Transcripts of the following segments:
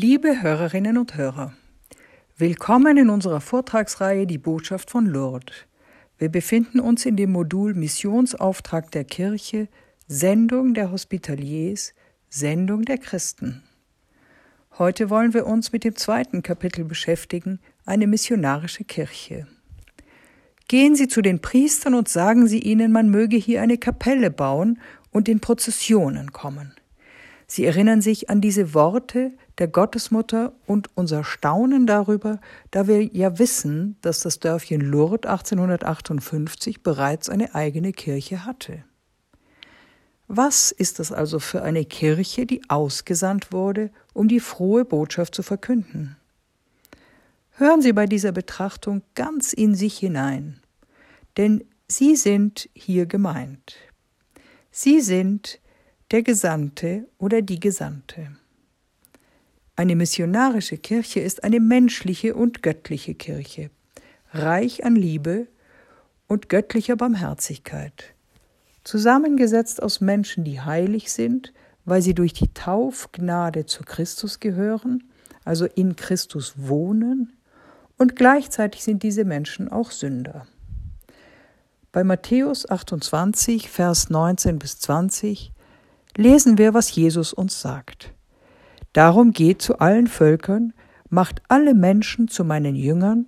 Liebe Hörerinnen und Hörer, willkommen in unserer Vortragsreihe Die Botschaft von Lourdes. Wir befinden uns in dem Modul Missionsauftrag der Kirche, Sendung der Hospitaliers, Sendung der Christen. Heute wollen wir uns mit dem zweiten Kapitel beschäftigen, eine missionarische Kirche. Gehen Sie zu den Priestern und sagen Sie ihnen, man möge hier eine Kapelle bauen und in Prozessionen kommen. Sie erinnern sich an diese Worte der Gottesmutter und unser Staunen darüber, da wir ja wissen, dass das Dörfchen Lourdes 1858 bereits eine eigene Kirche hatte. Was ist das also für eine Kirche, die ausgesandt wurde, um die frohe Botschaft zu verkünden? Hören Sie bei dieser Betrachtung ganz in sich hinein, denn Sie sind hier gemeint. Sie sind der Gesandte oder die Gesandte. Eine missionarische Kirche ist eine menschliche und göttliche Kirche, reich an Liebe und göttlicher Barmherzigkeit, zusammengesetzt aus Menschen, die heilig sind, weil sie durch die Taufgnade zu Christus gehören, also in Christus wohnen, und gleichzeitig sind diese Menschen auch Sünder. Bei Matthäus 28, Vers 19 bis 20 lesen wir, was Jesus uns sagt. Darum geht zu allen Völkern, macht alle Menschen zu meinen Jüngern,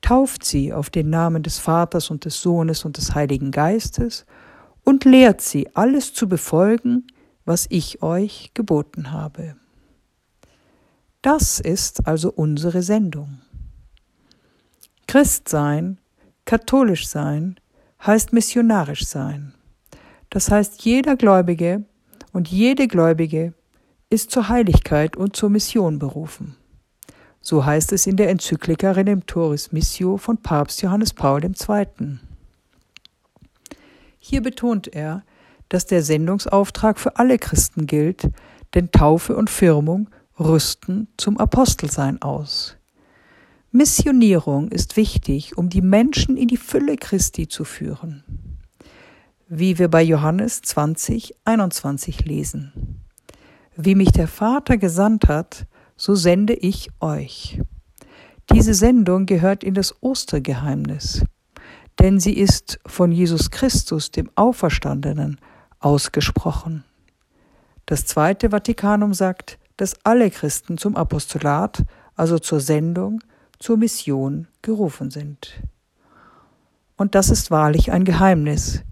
tauft sie auf den Namen des Vaters und des Sohnes und des Heiligen Geistes und lehrt sie, alles zu befolgen, was ich euch geboten habe. Das ist also unsere Sendung. Christ sein, katholisch sein, heißt missionarisch sein. Das heißt, jeder Gläubige und jede Gläubige ist zur Heiligkeit und zur Mission berufen. So heißt es in der Enzyklika Redemptoris Missio von Papst Johannes Paul II. Hier betont er, dass der Sendungsauftrag für alle Christen gilt, denn Taufe und Firmung rüsten zum Apostelsein aus. Missionierung ist wichtig, um die Menschen in die Fülle Christi zu führen wie wir bei Johannes 20, 21 lesen. Wie mich der Vater gesandt hat, so sende ich euch. Diese Sendung gehört in das Ostergeheimnis, denn sie ist von Jesus Christus, dem Auferstandenen, ausgesprochen. Das Zweite Vatikanum sagt, dass alle Christen zum Apostolat, also zur Sendung, zur Mission gerufen sind. Und das ist wahrlich ein Geheimnis,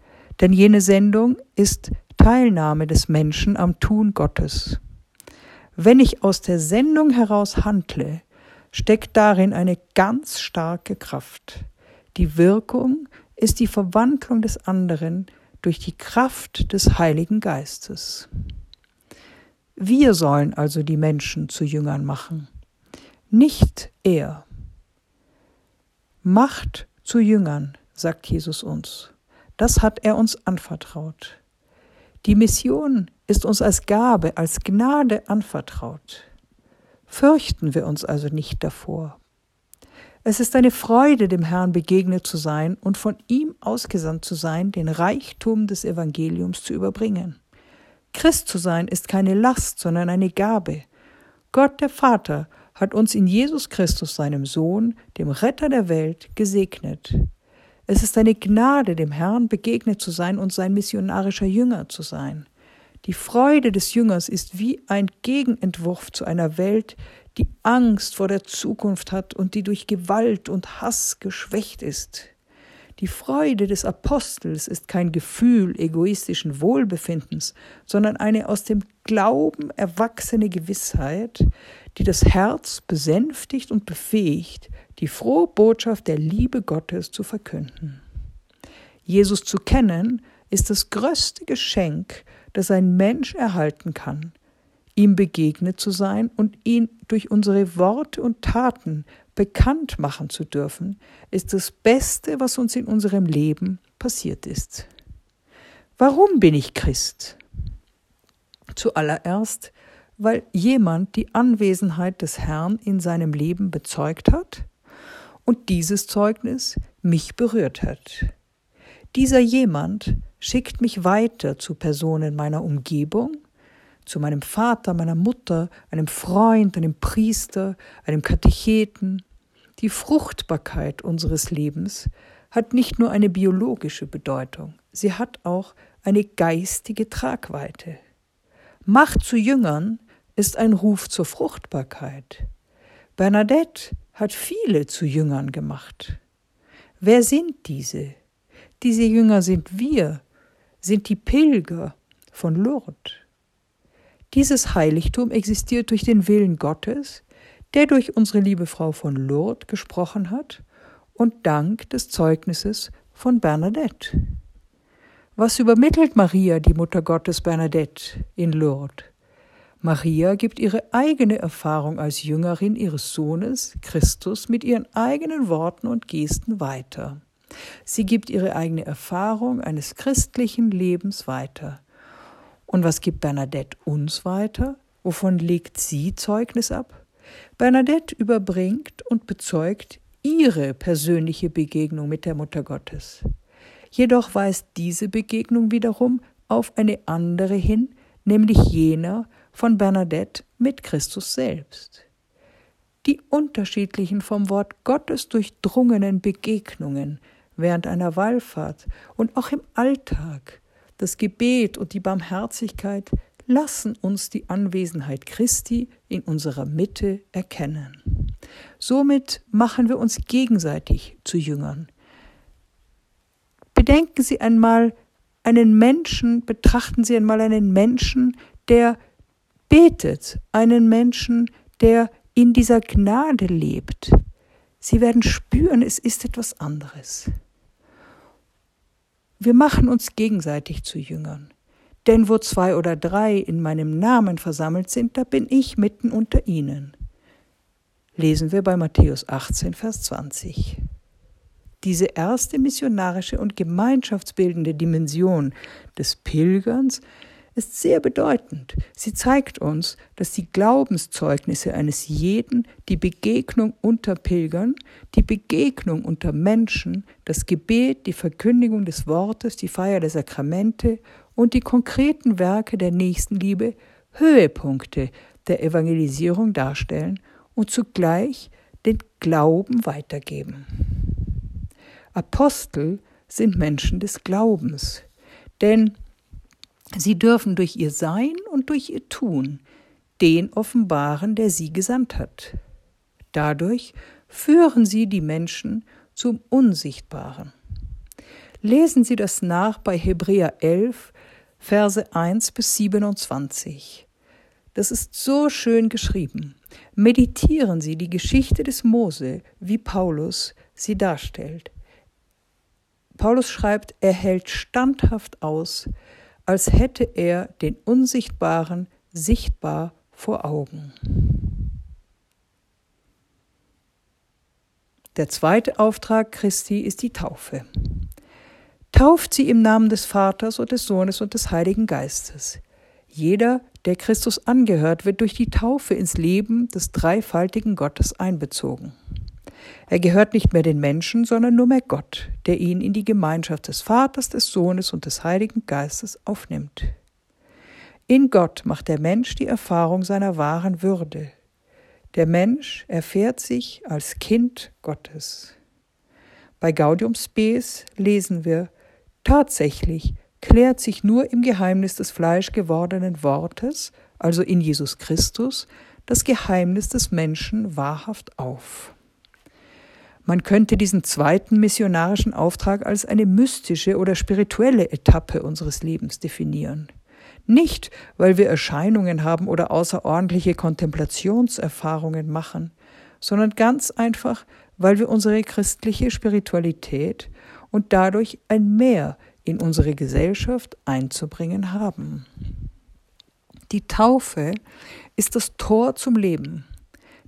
denn jene Sendung ist Teilnahme des Menschen am Tun Gottes. Wenn ich aus der Sendung heraus handle, steckt darin eine ganz starke Kraft. Die Wirkung ist die Verwandlung des anderen durch die Kraft des Heiligen Geistes. Wir sollen also die Menschen zu Jüngern machen, nicht er. Macht zu Jüngern, sagt Jesus uns. Das hat er uns anvertraut. Die Mission ist uns als Gabe, als Gnade anvertraut. Fürchten wir uns also nicht davor. Es ist eine Freude, dem Herrn begegnet zu sein und von ihm ausgesandt zu sein, den Reichtum des Evangeliums zu überbringen. Christ zu sein ist keine Last, sondern eine Gabe. Gott der Vater hat uns in Jesus Christus, seinem Sohn, dem Retter der Welt, gesegnet. Es ist eine Gnade, dem Herrn begegnet zu sein und sein missionarischer Jünger zu sein. Die Freude des Jüngers ist wie ein Gegenentwurf zu einer Welt, die Angst vor der Zukunft hat und die durch Gewalt und Hass geschwächt ist. Die Freude des Apostels ist kein Gefühl egoistischen Wohlbefindens, sondern eine aus dem Glauben erwachsene Gewissheit, die das Herz besänftigt und befähigt, die frohe Botschaft der Liebe Gottes zu verkünden. Jesus zu kennen ist das größte Geschenk, das ein Mensch erhalten kann. Ihm begegnet zu sein und ihn durch unsere Worte und Taten bekannt machen zu dürfen, ist das Beste, was uns in unserem Leben passiert ist. Warum bin ich Christ? Zuallererst, weil jemand die Anwesenheit des Herrn in seinem Leben bezeugt hat und dieses Zeugnis mich berührt hat. Dieser jemand schickt mich weiter zu Personen meiner Umgebung, zu meinem Vater, meiner Mutter, einem Freund, einem Priester, einem Katecheten. Die Fruchtbarkeit unseres Lebens hat nicht nur eine biologische Bedeutung, sie hat auch eine geistige Tragweite. Macht zu Jüngern ist ein Ruf zur Fruchtbarkeit. Bernadette hat viele zu Jüngern gemacht. Wer sind diese? Diese Jünger sind wir, sind die Pilger von Lourdes. Dieses Heiligtum existiert durch den Willen Gottes, der durch unsere liebe Frau von Lourdes gesprochen hat und dank des Zeugnisses von Bernadette. Was übermittelt Maria, die Mutter Gottes Bernadette, in Lourdes? Maria gibt ihre eigene Erfahrung als Jüngerin ihres Sohnes Christus mit ihren eigenen Worten und Gesten weiter. Sie gibt ihre eigene Erfahrung eines christlichen Lebens weiter. Und was gibt Bernadette uns weiter? Wovon legt sie Zeugnis ab? Bernadette überbringt und bezeugt ihre persönliche Begegnung mit der Mutter Gottes. Jedoch weist diese Begegnung wiederum auf eine andere hin, nämlich jener von Bernadette mit Christus selbst. Die unterschiedlichen vom Wort Gottes durchdrungenen Begegnungen während einer Wallfahrt und auch im Alltag, das Gebet und die Barmherzigkeit lassen uns die Anwesenheit Christi in unserer Mitte erkennen. Somit machen wir uns gegenseitig zu Jüngern. Bedenken Sie einmal einen Menschen, betrachten Sie einmal einen Menschen, der betet, einen Menschen, der in dieser Gnade lebt. Sie werden spüren, es ist etwas anderes. Wir machen uns gegenseitig zu Jüngern. Denn wo zwei oder drei in meinem Namen versammelt sind, da bin ich mitten unter ihnen. Lesen wir bei Matthäus 18, Vers 20. Diese erste missionarische und gemeinschaftsbildende Dimension des Pilgerns ist sehr bedeutend. Sie zeigt uns, dass die Glaubenszeugnisse eines jeden, die Begegnung unter Pilgern, die Begegnung unter Menschen, das Gebet, die Verkündigung des Wortes, die Feier der Sakramente und die konkreten Werke der Nächstenliebe Höhepunkte der Evangelisierung darstellen und zugleich den Glauben weitergeben. Apostel sind Menschen des Glaubens, denn Sie dürfen durch ihr Sein und durch ihr Tun den offenbaren, der sie gesandt hat. Dadurch führen sie die Menschen zum Unsichtbaren. Lesen Sie das nach bei Hebräer 11, Verse 1 bis 27. Das ist so schön geschrieben. Meditieren Sie die Geschichte des Mose, wie Paulus sie darstellt. Paulus schreibt, er hält standhaft aus, als hätte er den Unsichtbaren sichtbar vor Augen. Der zweite Auftrag Christi ist die Taufe. Tauft sie im Namen des Vaters und des Sohnes und des Heiligen Geistes. Jeder, der Christus angehört, wird durch die Taufe ins Leben des dreifaltigen Gottes einbezogen. Er gehört nicht mehr den Menschen, sondern nur mehr Gott, der ihn in die Gemeinschaft des Vaters, des Sohnes und des Heiligen Geistes aufnimmt. In Gott macht der Mensch die Erfahrung seiner wahren Würde. Der Mensch erfährt sich als Kind Gottes. Bei Gaudium Spes lesen wir, tatsächlich klärt sich nur im Geheimnis des fleischgewordenen Wortes, also in Jesus Christus, das Geheimnis des Menschen wahrhaft auf. Man könnte diesen zweiten missionarischen Auftrag als eine mystische oder spirituelle Etappe unseres Lebens definieren. Nicht, weil wir Erscheinungen haben oder außerordentliche Kontemplationserfahrungen machen, sondern ganz einfach, weil wir unsere christliche Spiritualität und dadurch ein Mehr in unsere Gesellschaft einzubringen haben. Die Taufe ist das Tor zum Leben.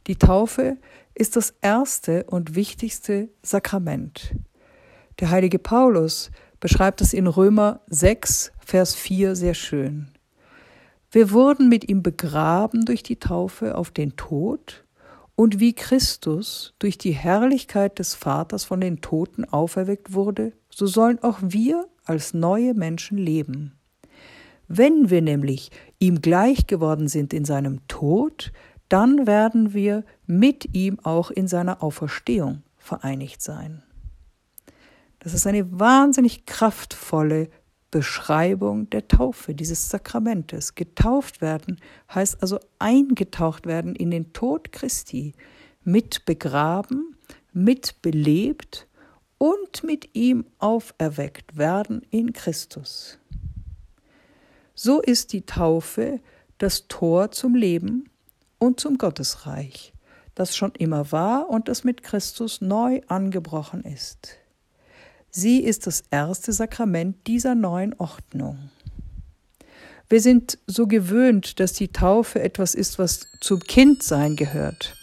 Die Taufe ist das erste und wichtigste Sakrament. Der heilige Paulus beschreibt es in Römer 6, Vers 4 sehr schön. Wir wurden mit ihm begraben durch die Taufe auf den Tod und wie Christus durch die Herrlichkeit des Vaters von den Toten auferweckt wurde, so sollen auch wir als neue Menschen leben. Wenn wir nämlich ihm gleich geworden sind in seinem Tod, dann werden wir mit ihm auch in seiner Auferstehung vereinigt sein. Das ist eine wahnsinnig kraftvolle Beschreibung der Taufe, dieses Sakramentes. Getauft werden heißt also eingetaucht werden in den Tod Christi, mit begraben, mit belebt und mit ihm auferweckt werden in Christus. So ist die Taufe das Tor zum Leben und zum Gottesreich, das schon immer war und das mit Christus neu angebrochen ist. Sie ist das erste Sakrament dieser neuen Ordnung. Wir sind so gewöhnt, dass die Taufe etwas ist, was zum Kindsein gehört.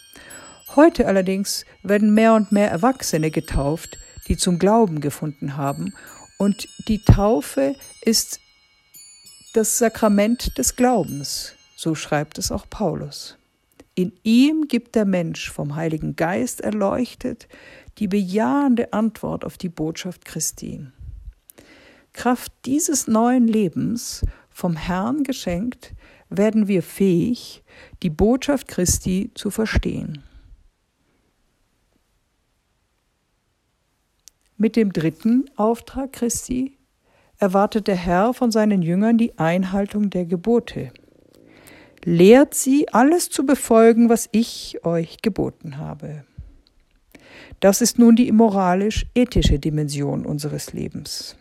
Heute allerdings werden mehr und mehr Erwachsene getauft, die zum Glauben gefunden haben, und die Taufe ist das Sakrament des Glaubens, so schreibt es auch Paulus. In ihm gibt der Mensch vom Heiligen Geist erleuchtet die bejahende Antwort auf die Botschaft Christi. Kraft dieses neuen Lebens, vom Herrn geschenkt, werden wir fähig, die Botschaft Christi zu verstehen. Mit dem dritten Auftrag Christi erwartet der Herr von seinen Jüngern die Einhaltung der Gebote. Lehrt sie, alles zu befolgen, was ich euch geboten habe. Das ist nun die moralisch-ethische Dimension unseres Lebens.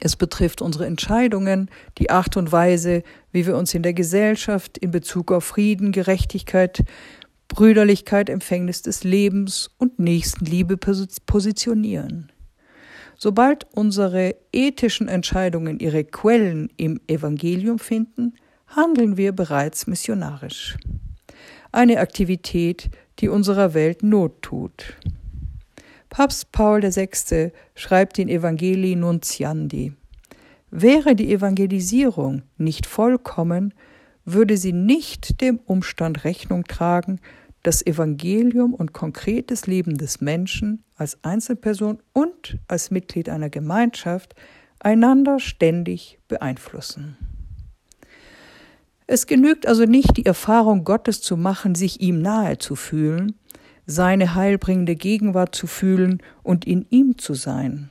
Es betrifft unsere Entscheidungen, die Art und Weise, wie wir uns in der Gesellschaft in Bezug auf Frieden, Gerechtigkeit, Brüderlichkeit, Empfängnis des Lebens und Nächstenliebe positionieren. Sobald unsere ethischen Entscheidungen ihre Quellen im Evangelium finden, handeln wir bereits missionarisch. Eine Aktivität, die unserer Welt Not tut. Papst Paul VI. schreibt in Evangelii Nuntiandi, Wäre die Evangelisierung nicht vollkommen, würde sie nicht dem Umstand Rechnung tragen, das Evangelium und konkretes Leben des Menschen als Einzelperson und als Mitglied einer Gemeinschaft einander ständig beeinflussen. Es genügt also nicht, die Erfahrung Gottes zu machen, sich ihm nahe zu fühlen, seine heilbringende Gegenwart zu fühlen und in ihm zu sein.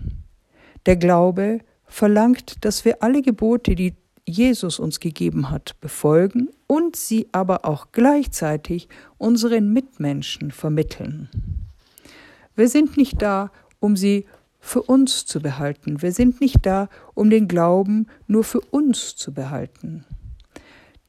Der Glaube verlangt, dass wir alle Gebote, die Jesus uns gegeben hat, befolgen und sie aber auch gleichzeitig unseren Mitmenschen vermitteln. Wir sind nicht da, um sie für uns zu behalten. Wir sind nicht da, um den Glauben nur für uns zu behalten.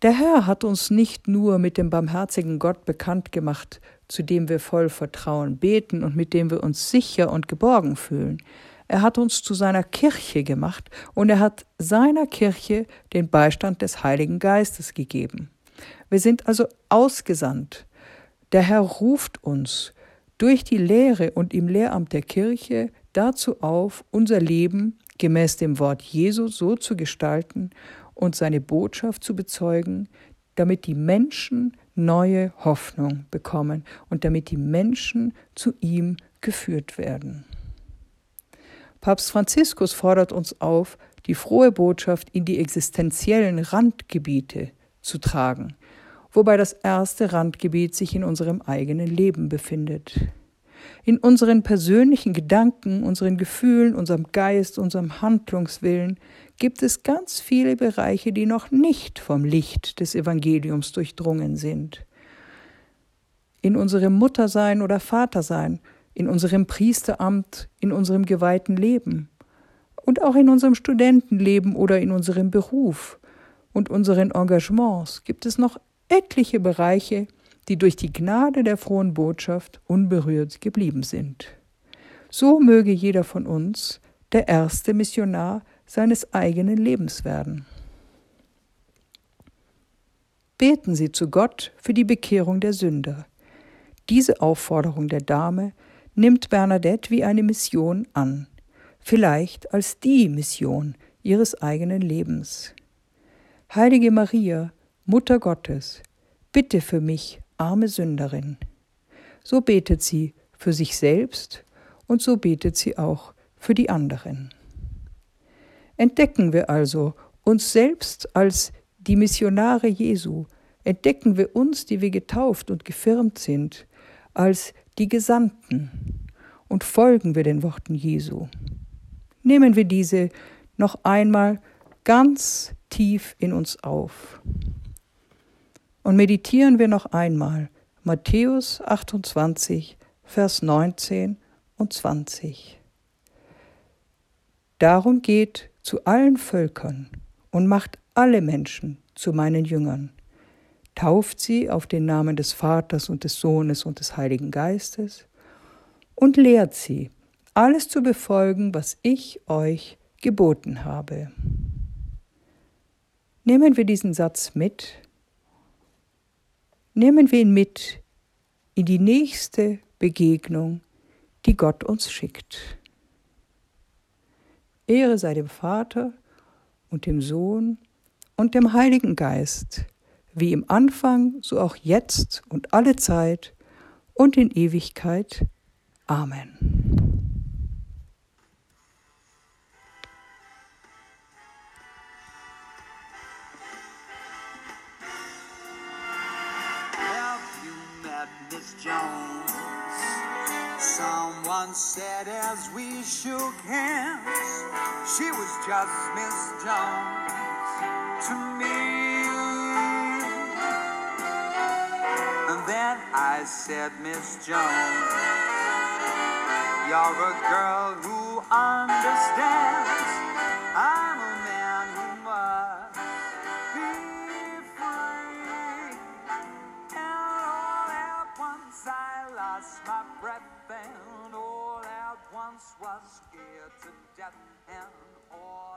Der Herr hat uns nicht nur mit dem barmherzigen Gott bekannt gemacht, zu dem wir voll Vertrauen beten und mit dem wir uns sicher und geborgen fühlen. Er hat uns zu seiner Kirche gemacht und er hat seiner Kirche den Beistand des Heiligen Geistes gegeben. Wir sind also ausgesandt. Der Herr ruft uns durch die Lehre und im Lehramt der Kirche dazu auf, unser Leben gemäß dem Wort Jesu so zu gestalten und seine Botschaft zu bezeugen, damit die Menschen neue Hoffnung bekommen und damit die Menschen zu ihm geführt werden. Papst Franziskus fordert uns auf, die frohe Botschaft in die existenziellen Randgebiete zu tragen, wobei das erste Randgebiet sich in unserem eigenen Leben befindet in unseren persönlichen Gedanken, unseren Gefühlen, unserem Geist, unserem Handlungswillen gibt es ganz viele Bereiche, die noch nicht vom Licht des Evangeliums durchdrungen sind. In unserem Muttersein oder Vatersein, in unserem Priesteramt, in unserem geweihten Leben und auch in unserem Studentenleben oder in unserem Beruf und unseren Engagements gibt es noch etliche Bereiche, die durch die Gnade der frohen Botschaft unberührt geblieben sind. So möge jeder von uns der erste Missionar seines eigenen Lebens werden. Beten Sie zu Gott für die Bekehrung der Sünder. Diese Aufforderung der Dame nimmt Bernadette wie eine Mission an, vielleicht als die Mission ihres eigenen Lebens. Heilige Maria, Mutter Gottes, bitte für mich arme Sünderin. So betet sie für sich selbst und so betet sie auch für die anderen. Entdecken wir also uns selbst als die Missionare Jesu, entdecken wir uns, die wir getauft und gefirmt sind, als die Gesandten und folgen wir den Worten Jesu. Nehmen wir diese noch einmal ganz tief in uns auf. Und meditieren wir noch einmal Matthäus 28, Vers 19 und 20. Darum geht zu allen Völkern und macht alle Menschen zu meinen Jüngern. Tauft sie auf den Namen des Vaters und des Sohnes und des Heiligen Geistes und lehrt sie, alles zu befolgen, was ich euch geboten habe. Nehmen wir diesen Satz mit, nehmen wir ihn mit in die nächste Begegnung, die Gott uns schickt. Ehre sei dem Vater und dem Sohn und dem Heiligen Geist, wie im Anfang, so auch jetzt und alle Zeit und in Ewigkeit. Amen. Someone said as we shook hands, she was just Miss Jones to me. And then I said, Miss Jones, you're a girl who understands. Scared to death, and all